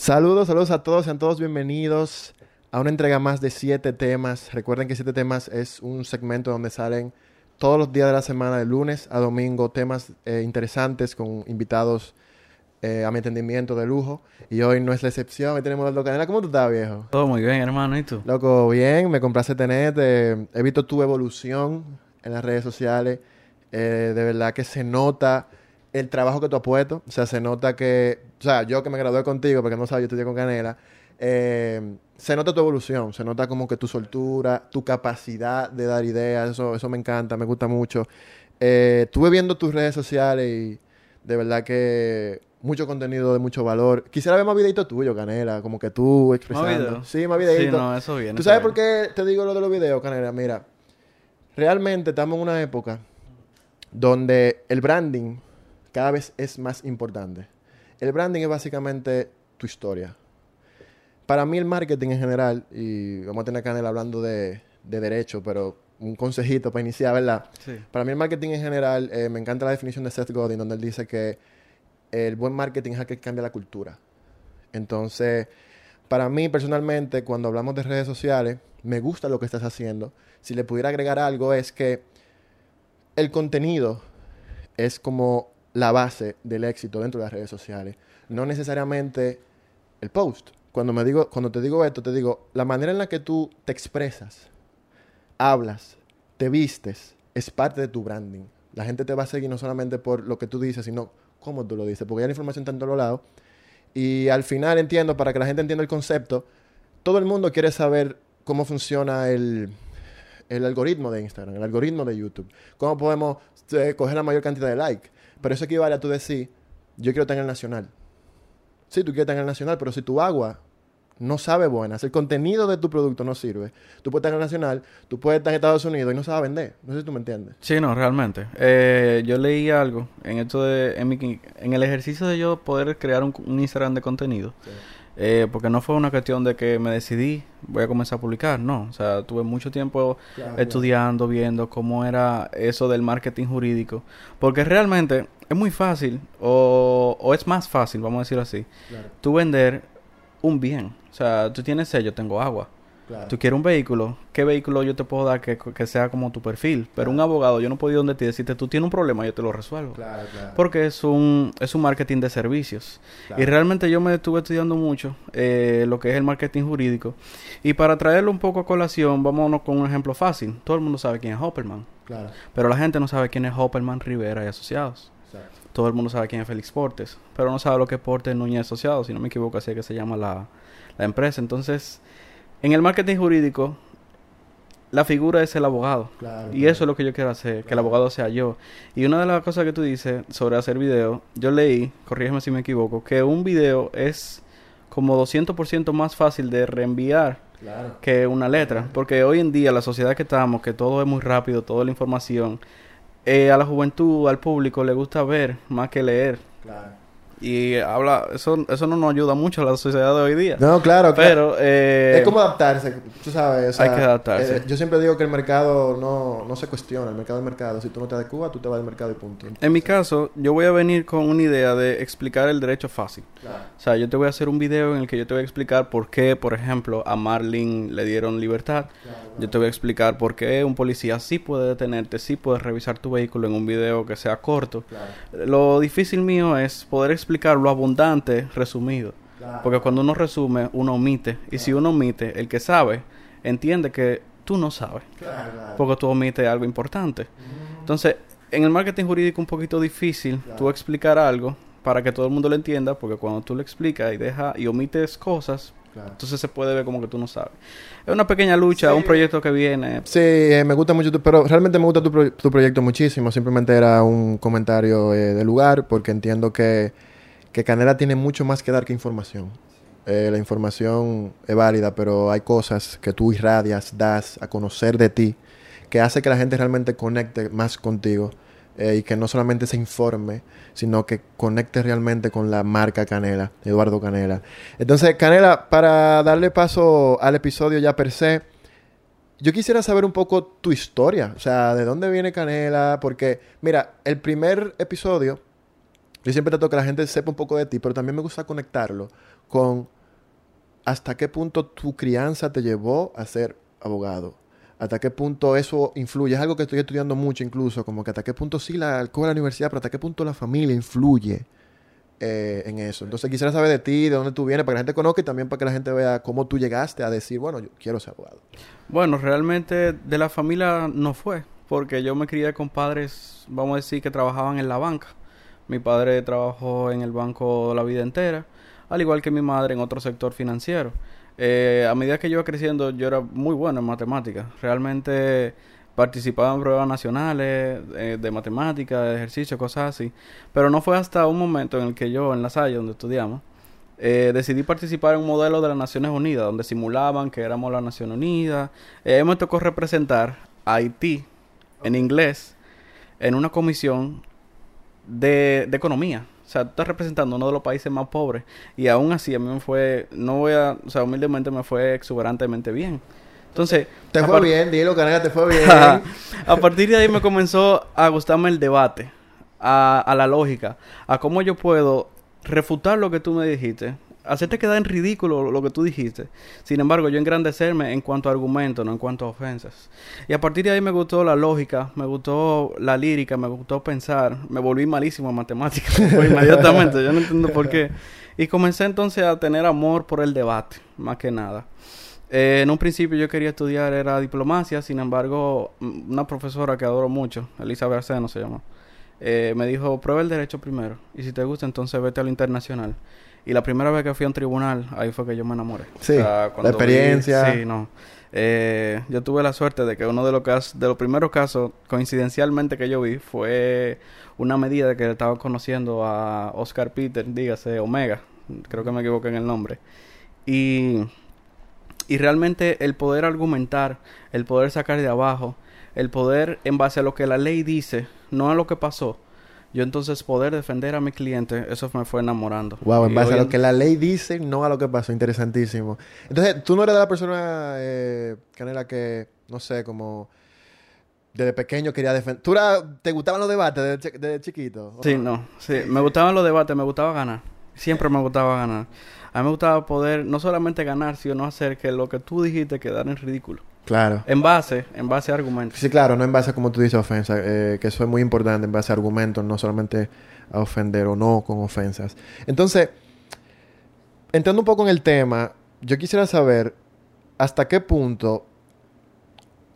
Saludos, saludos a todos, sean todos bienvenidos a una entrega más de siete temas. Recuerden que siete temas es un segmento donde salen todos los días de la semana, de lunes a domingo, temas eh, interesantes con invitados eh, a mi entendimiento de lujo. Y hoy no es la excepción, hoy tenemos a Aldo Canela. ¿Cómo tú estás, viejo? Todo muy bien, hermano, ¿y tú? Loco, bien, me compraste tener, he visto tu evolución en las redes sociales. Eh, de verdad que se nota el trabajo que tú has puesto. O sea, se nota que, o sea, yo que me gradué contigo, porque no sabes, yo estudié con Canela, eh, se nota tu evolución, se nota como que tu soltura, tu capacidad de dar ideas, eso, eso me encanta, me gusta mucho. Eh, estuve viendo tus redes sociales y de verdad que mucho contenido de mucho valor. Quisiera ver más videitos tuyos, Canela, como que tú expresando. ¿Más Sí, más videitos. Sí, no, eso viene. ¿Tú sabes por qué te digo lo de los videos, Canela? Mira, realmente estamos en una época donde el branding cada vez es más importante. El branding es básicamente tu historia. Para mí el marketing en general, y vamos a tener Canela hablando de, de derecho, pero un consejito para iniciar, ¿verdad? Sí. Para mí el marketing en general, eh, me encanta la definición de Seth Godin, donde él dice que el buen marketing es el que cambia la cultura. Entonces, para mí personalmente, cuando hablamos de redes sociales, me gusta lo que estás haciendo. Si le pudiera agregar algo es que el contenido es como la base del éxito dentro de las redes sociales. No necesariamente el post. Cuando, me digo, cuando te digo esto, te digo, la manera en la que tú te expresas, hablas, te vistes, es parte de tu branding. La gente te va a seguir no solamente por lo que tú dices, sino cómo tú lo dices, porque ya la información está en todos lados. Y al final entiendo, para que la gente entienda el concepto, todo el mundo quiere saber cómo funciona el, el algoritmo de Instagram, el algoritmo de YouTube. Cómo podemos eh, coger la mayor cantidad de likes. Pero eso equivale a tú decir, yo quiero estar en el nacional. Sí, tú quieres estar en el nacional, pero si tu agua no sabe buena, si el contenido de tu producto no sirve, tú puedes estar en el nacional, tú puedes estar en Estados Unidos y no sabes vender. No sé si tú me entiendes. Sí, no, realmente. Eh, yo leí algo en esto de, en, mi- en el ejercicio de yo poder crear un, un Instagram de contenido. Eh, porque no fue una cuestión de que me decidí, voy a comenzar a publicar, no. O sea, tuve mucho tiempo Claro, estudiando, viendo cómo era eso del marketing jurídico. Porque realmente es muy fácil, o, o es más fácil, vamos a decirlo así, Claro, tú vender un bien. O sea, tú tienes sello, tengo agua. Claro. Tú quieres un vehículo, ¿qué vehículo yo te puedo dar que, que sea como tu perfil? Pero un abogado, yo no puedo ir donde ti y decirte, tú tienes un problema, yo te lo resuelvo. Claro, claro. Porque es un, es un marketing de servicios. Y realmente yo me estuve estudiando mucho eh, lo que es el marketing jurídico. Y para traerlo un poco a colación, vámonos con un ejemplo fácil. Todo el mundo sabe quién es Hopperman. Claro, Pero la gente no sabe quién es Hopperman Rivera y Asociados. exacto. Todo el mundo sabe quién es Félix Portes. Pero no sabe lo que es Portes Núñez Asociados. Si no me equivoco, así es que se llama la, la empresa. Entonces, en el marketing jurídico, la figura es el abogado. Claro, Y claro. eso es lo que yo quiero hacer, que el abogado sea yo. Y una de las cosas que tú dices sobre hacer video, yo leí, corrígeme si me equivoco, que un video es como 200% más fácil de reenviar que una letra. Porque hoy en día, la sociedad que estamos, que todo es muy rápido, toda la información, eh, a la juventud, al público, le gusta ver más que leer. Claro. Y habla, eso, eso no nos ayuda mucho a la sociedad de hoy día. No, claro, claro. Pero, eh, es como adaptarse, tú sabes. o sea, hay que adaptarse. eh, yo siempre digo que el mercado no, no se cuestiona, el mercado es mercado. Si tú no te adecuas, tú te vas del mercado y punto. en mi caso, yo voy a venir con una idea de explicar el derecho fácil. Claro. O sea, yo te voy a hacer un video en el que yo te voy a explicar por qué, por ejemplo, a Marlin le dieron libertad. Yo te voy a explicar por qué un policía sí puede detenerte, sí puede revisar tu vehículo en un video que sea corto. Claro. Lo difícil mío es poder explicar lo abundante resumido. Porque cuando uno resume, uno omite. Y si uno omite, el que sabe entiende que tú no sabes. Porque tú omites algo importante. Entonces, en el marketing jurídico un poquito difícil tú explicar algo para que todo el mundo lo entienda, porque cuando tú lo explicas y deja y omites cosas, Claro. entonces se puede ver como que tú no sabes. Es una pequeña lucha, Sí. un proyecto que viene. Sí, eh, me gusta mucho, tu, pero realmente me gusta tu, pro- tu proyecto muchísimo. Simplemente era un comentario eh, de lugar porque entiendo que, que Canela tiene mucho más que dar que información. Eh, la información es válida, pero hay cosas que tú irradias, das a conocer de ti, que hace que la gente realmente conecte más contigo eh, y que no solamente se informe, sino que conecte realmente con la marca Canela, Eduardo Canela. Entonces, Canela, para darle paso al episodio ya per se, yo quisiera saber un poco tu historia, o sea, de dónde viene Canela, porque, mira, el primer episodio, yo siempre trato que la gente sepa un poco de ti, pero también me gusta conectarlo con hasta qué punto tu crianza te llevó a ser abogado. Hasta qué punto eso influye. Es algo que estoy estudiando mucho incluso, como que hasta qué punto sí la alcohol la universidad, pero hasta qué punto la familia influye eh, en eso. Entonces quisiera saber de ti, de dónde tú vienes, para que la gente conozca y también para que la gente vea cómo tú llegaste a decir, bueno, yo quiero ser abogado. Bueno, realmente de la familia no fue, porque yo me crié con padres, vamos a decir, que trabajaban en la banca. Mi padre trabajó en el banco la vida entera, al igual que mi madre en otro sector financiero. Eh, a medida que yo iba creciendo, yo era muy bueno en matemáticas. Realmente participaba en pruebas nacionales eh, de matemáticas, de ejercicio, cosas así. Pero no fue hasta un momento en el que yo, en la Salle, donde estudiamos, eh, decidí participar en un modelo de las Naciones Unidas, donde simulaban que éramos la Nación Unida. Eh, me tocó representar a Haití en inglés en una comisión de, de economía. O sea, tú estás representando uno de los países más pobres. Y aún así, a mí me fue, no voy a, o sea, humildemente me fue exuberantemente bien. Entonces... Te fue bien, dilo, canal, te fue bien. a partir de ahí me comenzó a gustarme el debate, a, a la lógica, a cómo yo puedo refutar lo que tú me dijiste, hacerte quedar en ridículo lo que tú dijiste. Sin embargo, yo engrandecerme en cuanto a argumentos, no en cuanto a ofensas. Y a partir de ahí me gustó la lógica, me gustó la lírica, me gustó pensar. Me volví malísimo en matemáticas inmediatamente, yo no entiendo por qué. Y comencé entonces a tener amor por el debate, más que nada. Eh, en un principio yo quería estudiar era diplomacia, sin embargo, una profesora que adoro mucho, Elizabeth Arceno se llama, eh, me dijo, prueba el derecho primero, y si te gusta entonces vete a lo internacional. Y la primera vez que fui a un tribunal, ahí fue que yo me enamoré. Sí, la experiencia. sí, no. Eh, yo tuve la suerte de que uno de los casos, de los primeros casos, coincidencialmente que yo vi, fue una medida de que estaba conociendo a Oscar Peter, dígase Omega, creo que me equivoqué en el nombre. Y y realmente el poder argumentar, el poder sacar de abajo, el poder en base a lo que la ley dice, no a lo que pasó, yo entonces poder defender a mi cliente, eso me fue enamorando. Wow, en base a lo que la ley dice, no a lo que pasó, interesantísimo. Entonces, tú no eres de la persona, eh, Canela, que, no sé, como desde pequeño quería defender. ¿Tú te gustaban los debates desde, chiquito? Sí, no, sí, me gustaban los debates, me gustaba ganar. Siempre me gustaba ganar. A mí me gustaba poder no solamente ganar, sino hacer que lo que tú dijiste quedara en ridículo. Claro. En base, en base a argumentos. Sí, claro, no en base a como tú dices ofensa, eh, que eso es muy importante, en base a argumentos, no solamente a ofender o no con ofensas. Entonces, entrando un poco en el tema, yo quisiera saber hasta qué punto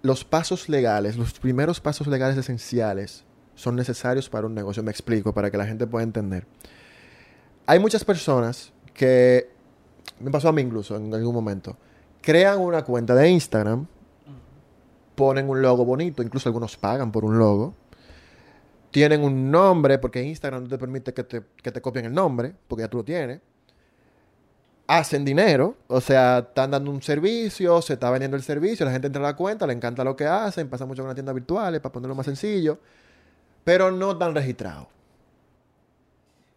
los pasos legales, los primeros pasos legales esenciales son necesarios para un negocio. Me explico, para que la gente pueda entender. Hay muchas personas que me pasó a mí incluso en algún momento. Crean una cuenta de Instagram, ponen un logo bonito, incluso algunos pagan por un logo. Tienen un nombre, porque Instagram no te permite que te, que te copien el nombre, porque ya tú lo tienes. Hacen dinero, o sea, están dando un servicio, se está vendiendo el servicio, la gente entra a la cuenta, le encanta lo que hacen, pasa mucho con las tiendas virtuales para ponerlo más sencillo, pero no están registrados.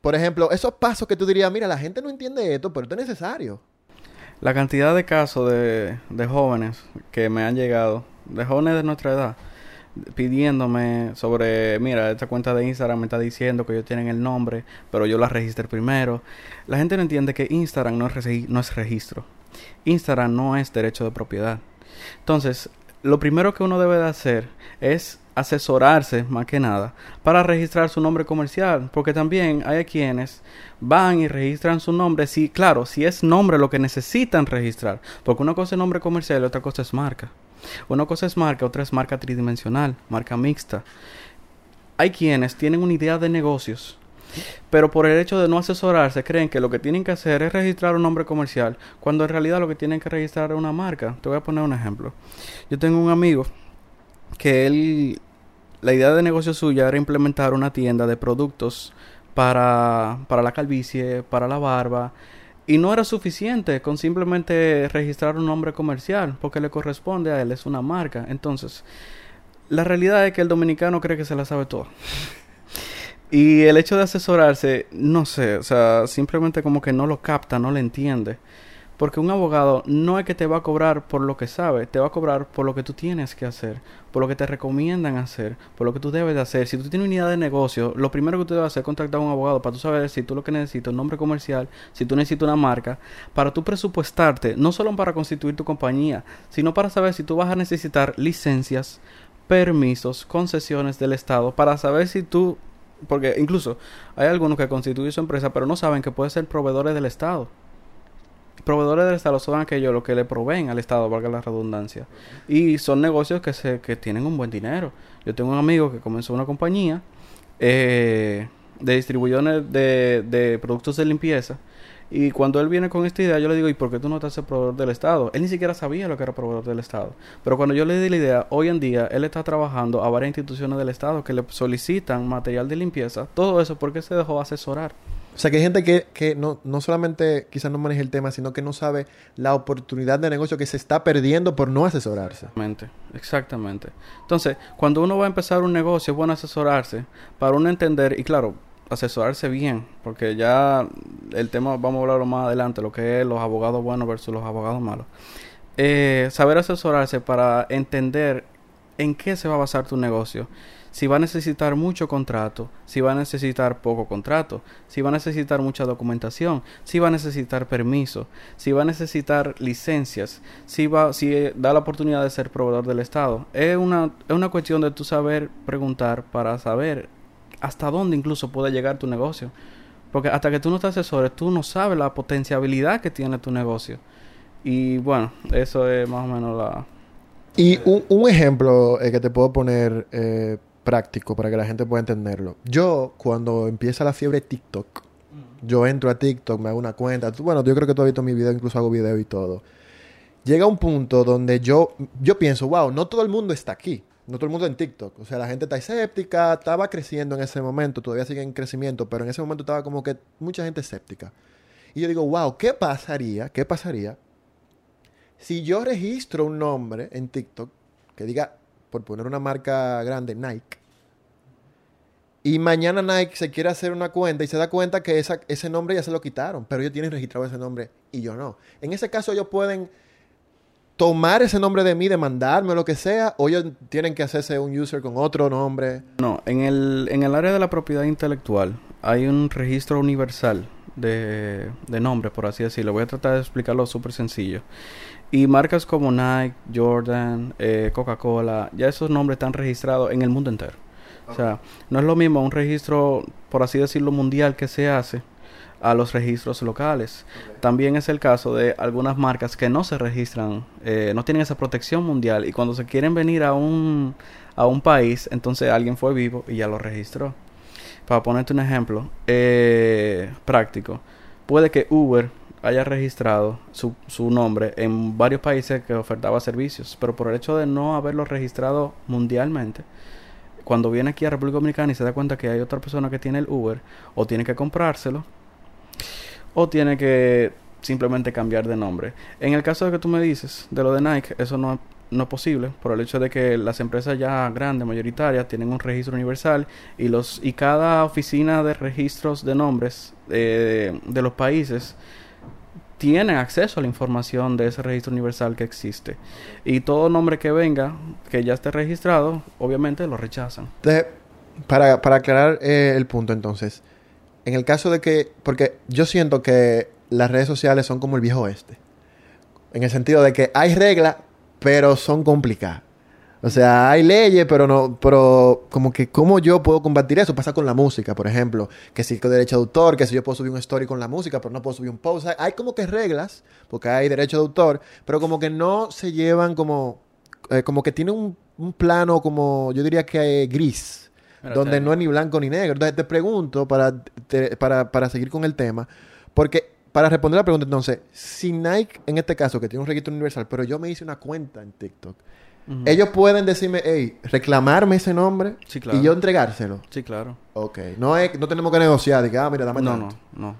Por ejemplo, esos pasos que tú dirías, mira, la gente no entiende esto, pero esto es necesario. La cantidad de casos de, de jóvenes que me han llegado, de jóvenes de nuestra edad, pidiéndome sobre, mira, esta cuenta de Instagram me está diciendo que ellos tienen el nombre, pero yo la registré primero. La gente no entiende que Instagram no es, no es registro. Instagram no es derecho de propiedad. Entonces, lo primero que uno debe de hacer es asesorarse más que nada para registrar su nombre comercial, porque también hay quienes van y registran su nombre, si claro, si es nombre lo que necesitan registrar, porque una cosa es nombre comercial y otra cosa es marca. Una cosa es marca, otra es marca tridimensional, marca mixta. Hay quienes tienen una idea de negocios pero por el hecho de no asesorarse creen que lo que tienen que hacer es registrar un nombre comercial, cuando en realidad lo que tienen que registrar es una marca. Te voy a poner un ejemplo. Yo tengo un amigo que él la idea de negocio suya era implementar una tienda de productos para, para la calvicie, para la barba. Y no era suficiente con simplemente registrar un nombre comercial, porque le corresponde a él, es una marca. Entonces, la realidad es que el dominicano cree que se la sabe todo. y el hecho de asesorarse, no sé, o sea, simplemente como que no lo capta, no lo entiende. Porque un abogado no es que te va a cobrar por lo que sabe, te va a cobrar por lo que tú tienes que hacer, por lo que te recomiendan hacer, por lo que tú debes de hacer. Si tú tienes una idea de negocio, lo primero que tú debes hacer es contactar a un abogado para tú saber si tú lo que necesitas es un nombre comercial, si tú necesitas una marca, para tú presupuestarte, no solo para constituir tu compañía, sino para saber si tú vas a necesitar licencias, permisos, concesiones del Estado, para saber si tú porque incluso hay algunos que constituyen su empresa, pero no saben que pueden ser proveedores del Estado. Proveedores del Estado son aquellos los que le proveen al Estado, valga la redundancia. Y son negocios que, se, que tienen un buen dinero. Yo tengo un amigo que comenzó una compañía eh, de distribuciones de, de productos de limpieza y cuando él viene con esta idea, yo le digo, ¿y por qué tú no te haces proveedor del Estado? Él ni siquiera sabía lo que era proveedor del Estado. Pero cuando yo le di la idea, hoy en día él está trabajando a varias instituciones del Estado que le solicitan material de limpieza. Todo eso porque se dejó asesorar. O sea, que hay gente que, que no, no solamente quizás no maneja el tema, sino que no sabe la oportunidad de negocio que se está perdiendo por no asesorarse. Exactamente, exactamente. Entonces, cuando uno va a empezar un negocio, es bueno asesorarse para uno entender, y claro, asesorarse bien, porque ya el tema vamos a hablarlo más adelante, lo que es los abogados buenos versus los abogados malos. Eh, saber asesorarse para entender en qué se va a basar tu negocio. Si va a necesitar mucho contrato, si va a necesitar poco contrato, si va a necesitar mucha documentación, si va a necesitar permiso, si va a necesitar licencias, si va, si da la oportunidad de ser proveedor del Estado. Es una, es una cuestión de tu saber preguntar para saber hasta dónde incluso puede llegar tu negocio. Porque hasta que tú no te asesores, tú no sabes la potencialidad que tiene tu negocio. Y bueno, eso es más o menos la... Y un, ejemplo eh, que te puedo poner eh, práctico para que la gente pueda entenderlo. Yo, cuando empieza la fiebre TikTok, yo entro a TikTok, me hago una cuenta. Bueno, yo creo que tú has visto mi video, incluso hago video y todo. Llega un punto donde yo, yo pienso, wow, no todo el mundo está aquí no todo el mundo en TikTok. O sea, la gente está escéptica, estaba creciendo en ese momento, todavía sigue en crecimiento, pero en ese momento estaba como que mucha gente escéptica. Y yo digo, wow, ¿qué pasaría? ¿Qué pasaría si yo registro un nombre en TikTok que diga, por poner una marca grande, Nike, y mañana Nike se quiere hacer una cuenta y se da cuenta que ese nombre ya se lo quitaron, pero ellos tienen registrado ese nombre y yo no. En ese caso ellos pueden tomar ese nombre de mí, demandarme o lo que sea, o ellos tienen que hacerse un user con otro nombre? No, en el, en el área de la propiedad intelectual hay un registro universal de, de nombres, por así decirlo. Voy a tratar de explicarlo súper sencillo. Y marcas como Nike, Jordan, eh, Coca-Cola, ya esos nombres están registrados en el mundo entero. O sea, no es lo mismo un registro, por así decirlo, mundial que se hace a los registros locales. También es el caso de algunas marcas que no se registran, eh, no tienen esa protección mundial y cuando se quieren venir a un, a un país, entonces alguien fue vivo y ya lo registró. Para ponerte un ejemplo eh, práctico, puede que Uber haya registrado su, su nombre en varios países que ofertaba servicios, pero por el hecho de no haberlo registrado mundialmente, cuando viene aquí a República Dominicana y se da cuenta que hay otra persona que tiene el Uber o tiene que comprárselo, o tiene que simplemente cambiar de nombre. En el caso de que tú me dices de lo de Nike, eso no, no es posible por el hecho de que las empresas ya grandes, mayoritarias, tienen un registro universal y, los, y cada oficina de registros de nombres eh, de los países tiene acceso a la información de ese registro universal que existe. Y todo nombre que venga, que ya esté registrado, obviamente lo rechazan. para, para aclarar eh, el punto entonces, en el caso de que, porque yo siento que las redes sociales son como el viejo oeste. En el sentido de que hay reglas, pero son complicadas. O sea, hay leyes, pero no, pero como que cómo yo puedo combatir eso. Pasa con la música, por ejemplo, que si con derecho de autor, que si yo puedo subir un story con la música, pero no puedo subir un post. Hay como que reglas, porque hay derecho de autor, pero como que no se llevan como, eh, como que tiene un, un, plano como, yo diría que gris donde no es ni blanco ni negro. Entonces te pregunto, para, para, para seguir con el tema, porque para responder la pregunta, entonces, si Nike, en este caso, que tiene un registro universal, pero yo me hice una cuenta en TikTok, ellos pueden decirme, hey, reclamarme ese nombre y yo entregárselo. Sí, claro. Ok. No, es, no tenemos que negociar, que, ah, mira, dame No, no, no.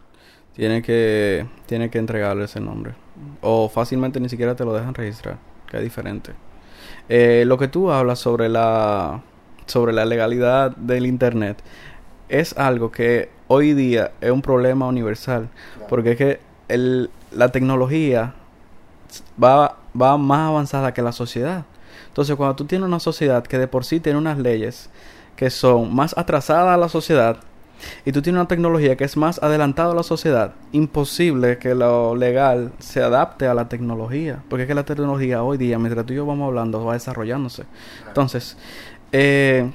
Tiene que, tiene que entregarle ese nombre. O fácilmente ni siquiera te lo dejan registrar, que es diferente. Eh, lo que tú hablas sobre la sobre la legalidad del Internet es algo que hoy día es un problema universal. Porque es que el, la tecnología va, va más avanzada que la sociedad. Entonces, cuando tú tienes una sociedad que de por sí tiene unas leyes que son más atrasadas a la sociedad, y tú tienes una tecnología que es más adelantada a la sociedad, imposible que lo legal se adapte a la tecnología. Porque es que la tecnología hoy día, mientras tú y yo vamos hablando, va desarrollándose. Entonces, eh,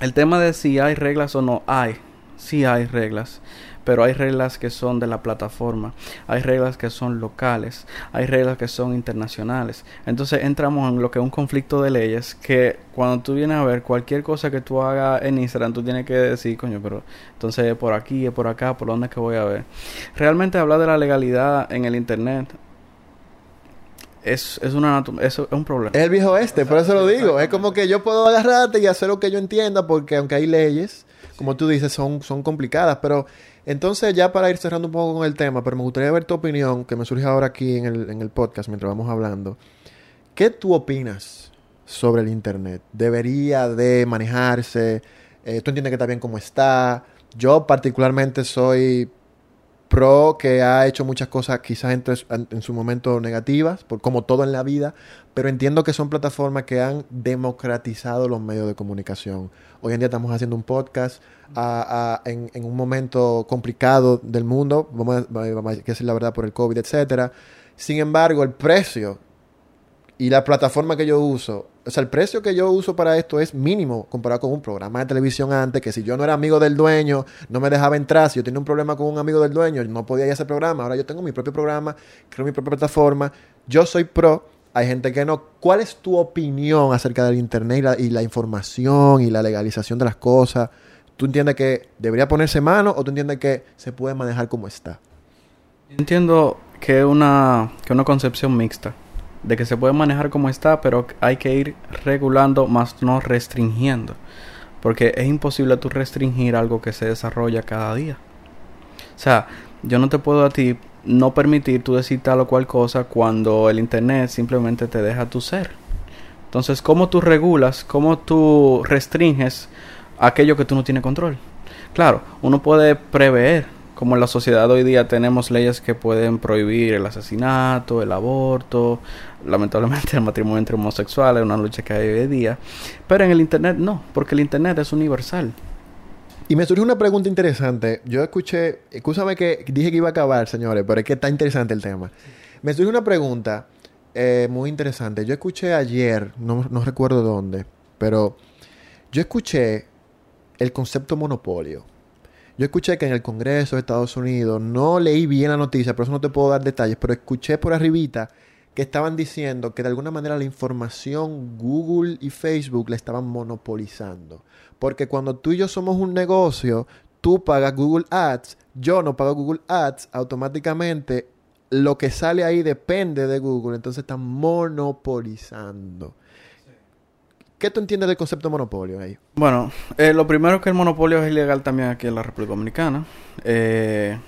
el tema de si hay reglas o no, hay. Sí hay reglas pero hay reglas que son de la plataforma, hay reglas que son locales, hay reglas que son internacionales. Entonces entramos en lo que es un conflicto de leyes que cuando tú vienes a ver cualquier cosa que tú hagas en Instagram, tú tienes que decir, coño, pero entonces es por aquí, es por acá, por dónde es que voy a ver. Realmente hablar de la legalidad en el Internet es, es, una, es, es un problema. Es el viejo este, por eso lo digo. Es como que yo puedo agarrarte y hacer lo que yo entienda, porque aunque hay leyes, como tú dices, son, son complicadas, pero entonces, ya para ir cerrando un poco con el tema, pero me gustaría ver tu opinión, que me surge ahora aquí en el, en el podcast mientras vamos hablando. ¿Qué tú opinas sobre el Internet? ¿Debería de manejarse? Eh, ¿Tú entiendes que está bien como está? Yo particularmente soy pro que ha hecho muchas cosas quizás en, su momento negativas, como todo en la vida, pero entiendo que son plataformas que han democratizado los medios de comunicación. Hoy en día estamos haciendo un podcast en, un momento complicado del mundo, vamos a, vamos a decir la verdad por el COVID, etcétera. Sin embargo, el precio y la plataforma que yo uso, o sea, el precio que yo uso para esto es mínimo comparado con un programa de televisión antes, que si yo no era amigo del dueño, no me dejaba entrar, si yo tenía un problema con un amigo del dueño, no podía ir a ese programa, ahora yo tengo mi propio programa, creo mi propia plataforma, yo soy pro, hay gente que no. ¿Cuál es tu opinión acerca del Internet y la, información y la legalización de las cosas? ¿Tú entiendes que debería ponerse mano o tú entiendes que se puede manejar como está? Yo entiendo que es una, que una concepción mixta. De que se puede manejar como está, pero hay que ir regulando más no restringiendo. Porque es imposible tú restringir algo que se desarrolla cada día. O sea, yo no te puedo a ti no permitir tú decir tal o cual cosa cuando el Internet simplemente te deja tu ser. Entonces, ¿cómo tú regulas, cómo tú restringes aquello que tú no tienes control. Claro, uno puede prever, como en la sociedad hoy día tenemos leyes que pueden prohibir el asesinato, el aborto, lamentablemente el matrimonio entre homosexuales, una lucha que hay hoy día, pero en el Internet no, porque el Internet es universal. Y me surge una pregunta interesante. Yo escuché, escúchame que dije que iba a acabar, señores, pero es que está interesante el tema. Me surge una pregunta eh, muy interesante. Yo escuché ayer, no, no recuerdo dónde, pero yo escuché el concepto monopolio. Yo escuché que en el Congreso de Estados Unidos, no leí bien la noticia, por eso no te puedo dar detalles, pero escuché por arribita que estaban diciendo que de alguna manera la información Google y Facebook la estaban monopolizando. Porque cuando tú y yo somos un negocio, tú pagas Google Ads, yo no pago Google Ads, automáticamente lo que sale ahí depende de Google, entonces están monopolizando. ¿Qué tú entiendes del concepto de monopolio ahí? Bueno, eh, lo primero es que el monopolio es ilegal también aquí en la República Dominicana. Eh,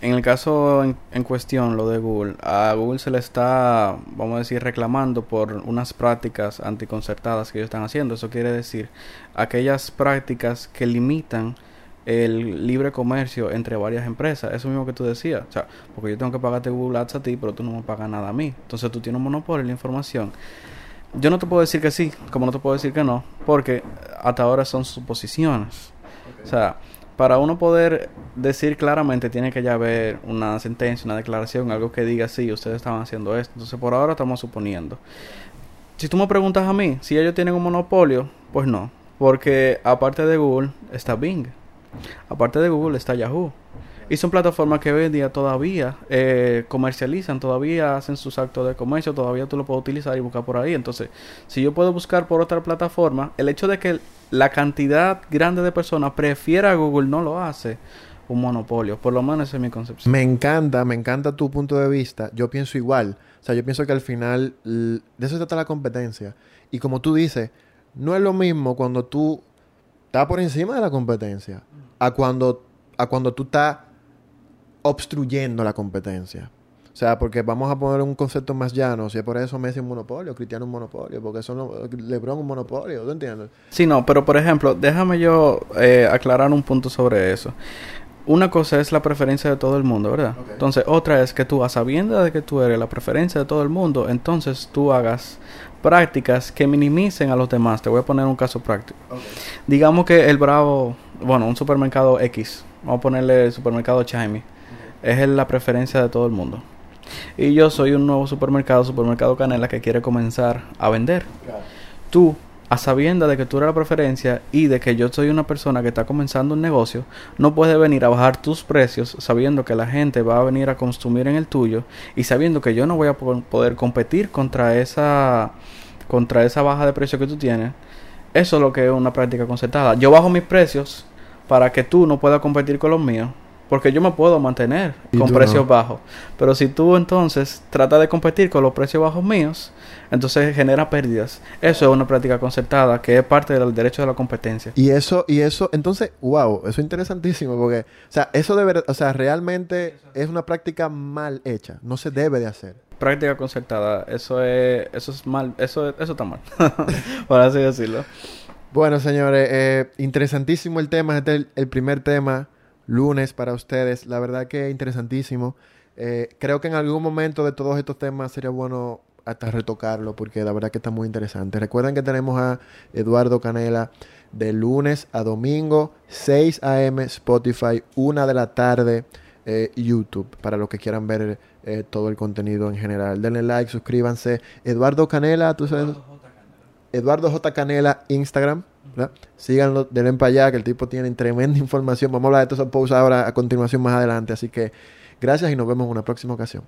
en el caso en, cuestión, lo de Google, a Google se le está, vamos a decir, reclamando por unas prácticas anticoncertadas que ellos están haciendo. Eso quiere decir aquellas prácticas que limitan el libre comercio entre varias empresas. Eso mismo que tú decías. O sea, porque yo tengo que pagarte Google Ads a ti, pero tú no me pagas nada a mí. Entonces tú tienes un monopolio en la información. Yo no te puedo decir que sí, como no te puedo decir que no, porque hasta ahora son suposiciones. O sea, para uno poder decir claramente tiene que ya haber una sentencia, una declaración, algo que diga sí, ustedes estaban haciendo esto. Entonces por ahora estamos suponiendo. Si tú me preguntas a mí si ellos tienen un monopolio, pues no, porque aparte de Google está Bing, aparte de Google está Yahoo. Y son plataformas que hoy todavía eh, comercializan, todavía hacen sus actos de comercio, todavía tú lo puedes utilizar y buscar por ahí. Entonces, si yo puedo buscar por otra plataforma, el hecho de que la cantidad grande de personas prefiera Google no lo hace un monopolio. Por lo menos esa es mi concepción. Me encanta, me encanta tu punto de vista. Yo pienso igual. O sea, yo pienso que al final de eso se trata la competencia. Y como tú dices, no es lo mismo cuando tú estás por encima de la competencia a cuando, a cuando tú estás obstruyendo la competencia. O sea, porque vamos a poner un concepto más llano. Si es por eso Messi un monopolio, Cristiano un monopolio, porque son LeBron un monopolio, ¿tú entiendes? Sí, no, pero por ejemplo, déjame yo eh, aclarar un punto sobre eso. una cosa es la preferencia de todo el mundo, ¿verdad? Entonces, otra es que tú, a sabienda de que tú eres la preferencia de todo el mundo, entonces tú hagas prácticas que minimicen a los demás. Te voy a poner un caso práctico. Digamos que el Bravo, bueno, un supermercado X, vamos a ponerle el supermercado Chime, es la preferencia de todo el mundo. Y yo soy un nuevo supermercado, supermercado Canela, que quiere comenzar a vender. Tú, a sabienda de que tú eres la preferencia y de que yo soy una persona que está comenzando un negocio, no puedes venir a bajar tus precios sabiendo que la gente va a venir a consumir en el tuyo y sabiendo que yo no voy a po- poder competir contra esa contra esa baja de precio que tú tienes. Eso es lo que es una práctica concertada. Yo bajo mis precios para que tú no puedas competir con los míos. Porque yo me puedo mantener con precios no. bajos. Pero si tú entonces tratas de competir con los precios bajos míos, entonces genera pérdidas. Eso es una práctica concertada que es parte del derecho de la competencia. Y eso, y eso, entonces, wow, eso es interesantísimo porque, o sea, eso debe, o sea, realmente es una práctica mal hecha, no se debe de hacer. Práctica concertada, eso es, eso es mal, eso, eso está mal, por así decirlo. Bueno, señores, eh, interesantísimo el tema, este es el, el primer tema, lunes para ustedes, la verdad que interesantísimo. Eh, creo que en algún momento de todos estos temas sería bueno hasta retocarlo porque la verdad que está muy interesante. Recuerden que tenemos a Eduardo Canela de lunes a domingo, 6 a.m. Spotify, 1 de la tarde eh, YouTube, para los que quieran ver eh, todo el contenido en general. Denle like, suscríbanse. Eduardo Canela, tú sabes... Eduardo J. Canela, Instagram. ¿Verdad? Síganlo, denle para allá, que el tipo tiene tremenda información. Vamos a hablar de todos esos posts ahora a continuación más adelante. Así que gracias y nos vemos en una próxima ocasión.